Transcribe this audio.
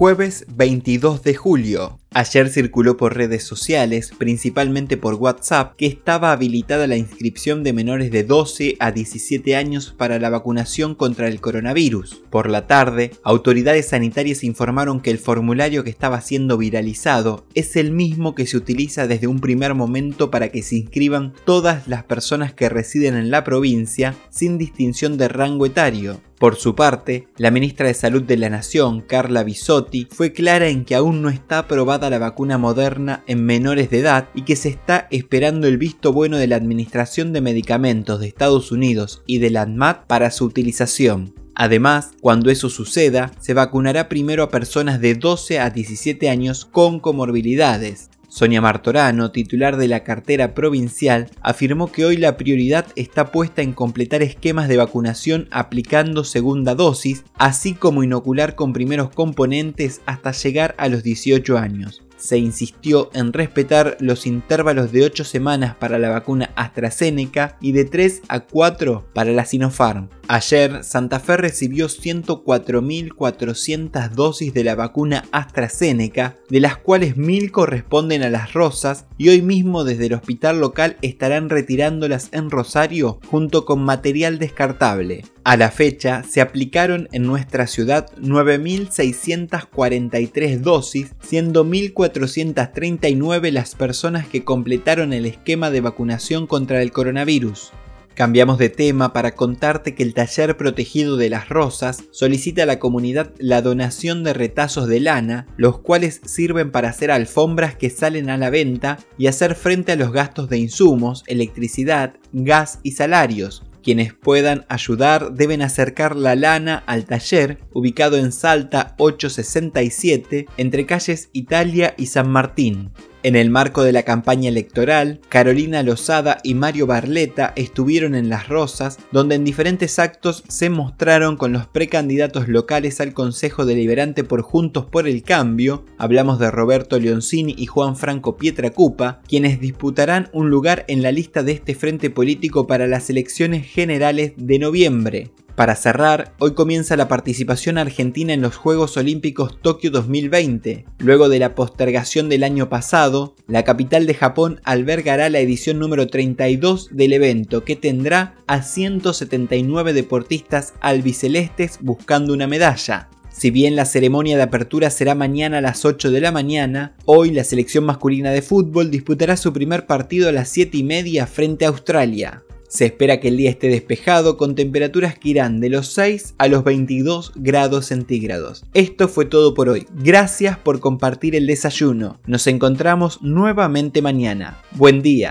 Jueves 22 de julio. Ayer circuló por redes sociales, principalmente por WhatsApp, que estaba habilitada la inscripción de menores de 12 a 17 años para la vacunación contra el coronavirus. Por la tarde, autoridades sanitarias informaron que el formulario que estaba siendo viralizado es el mismo que se utiliza desde un primer momento para que se inscriban todas las personas que residen en la provincia sin distinción de rango etario. Por su parte, la ministra de Salud de la Nación, Carla Bisotti, fue clara en que aún no está aprobada la vacuna moderna en menores de edad y que se está esperando el visto bueno de la Administración de Medicamentos de Estados Unidos y de la ANMAT para su utilización. Además, cuando eso suceda, se vacunará primero a personas de 12 a 17 años con comorbilidades, Sonia Martorano, titular de la cartera provincial, afirmó que hoy la prioridad está puesta en completar esquemas de vacunación aplicando segunda dosis, así como inocular con primeros componentes hasta llegar a los 18 años se insistió en respetar los intervalos de 8 semanas para la vacuna AstraZeneca y de 3 a 4 para la Sinopharm. Ayer, Santa Fe recibió 104.400 dosis de la vacuna AstraZeneca, de las cuales 1.000 corresponden a las rosas y hoy mismo desde el hospital local estarán retirándolas en Rosario junto con material descartable. A la fecha se aplicaron en nuestra ciudad 9.643 dosis, siendo 1.439 las personas que completaron el esquema de vacunación contra el coronavirus. Cambiamos de tema para contarte que el taller protegido de las rosas solicita a la comunidad la donación de retazos de lana, los cuales sirven para hacer alfombras que salen a la venta y hacer frente a los gastos de insumos, electricidad, gas y salarios. Quienes puedan ayudar deben acercar la lana al taller, ubicado en Salta 867, entre calles Italia y San Martín. En el marco de la campaña electoral, Carolina Lozada y Mario Barleta estuvieron en Las Rosas, donde en diferentes actos se mostraron con los precandidatos locales al Consejo Deliberante por Juntos por el Cambio, hablamos de Roberto Leoncini y Juan Franco Pietracupa, quienes disputarán un lugar en la lista de este frente político para las elecciones generales de noviembre. Para cerrar, hoy comienza la participación argentina en los Juegos Olímpicos Tokio 2020. Luego de la postergación del año pasado, la capital de Japón albergará la edición número 32 del evento que tendrá a 179 deportistas albicelestes buscando una medalla. Si bien la ceremonia de apertura será mañana a las 8 de la mañana, hoy la selección masculina de fútbol disputará su primer partido a las 7 y media frente a Australia. Se espera que el día esté despejado con temperaturas que irán de los 6 a los 22 grados centígrados. Esto fue todo por hoy. Gracias por compartir el desayuno. Nos encontramos nuevamente mañana. Buen día.